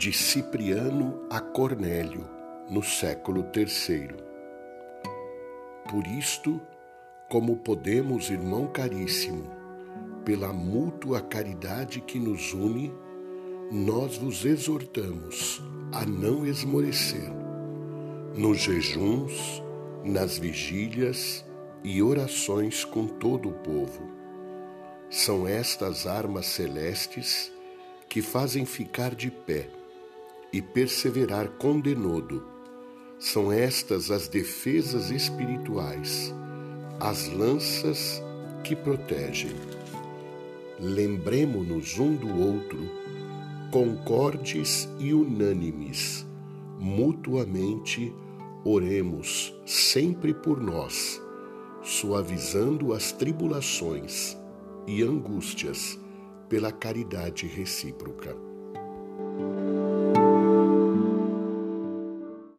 de Cipriano a Cornélio, no século III. Por isto, como podemos, irmão caríssimo, pela mútua caridade que nos une, nós vos exortamos a não esmorecer, nos jejuns, nas vigílias e orações com todo o povo. São estas armas celestes que fazem ficar de pé e perseverar com denodo. São estas as defesas espirituais, as lanças que protegem. Lembremo-nos um do outro, concordes e unânimes, mutuamente oremos sempre por nós, suavizando as tribulações e angústias pela caridade recíproca.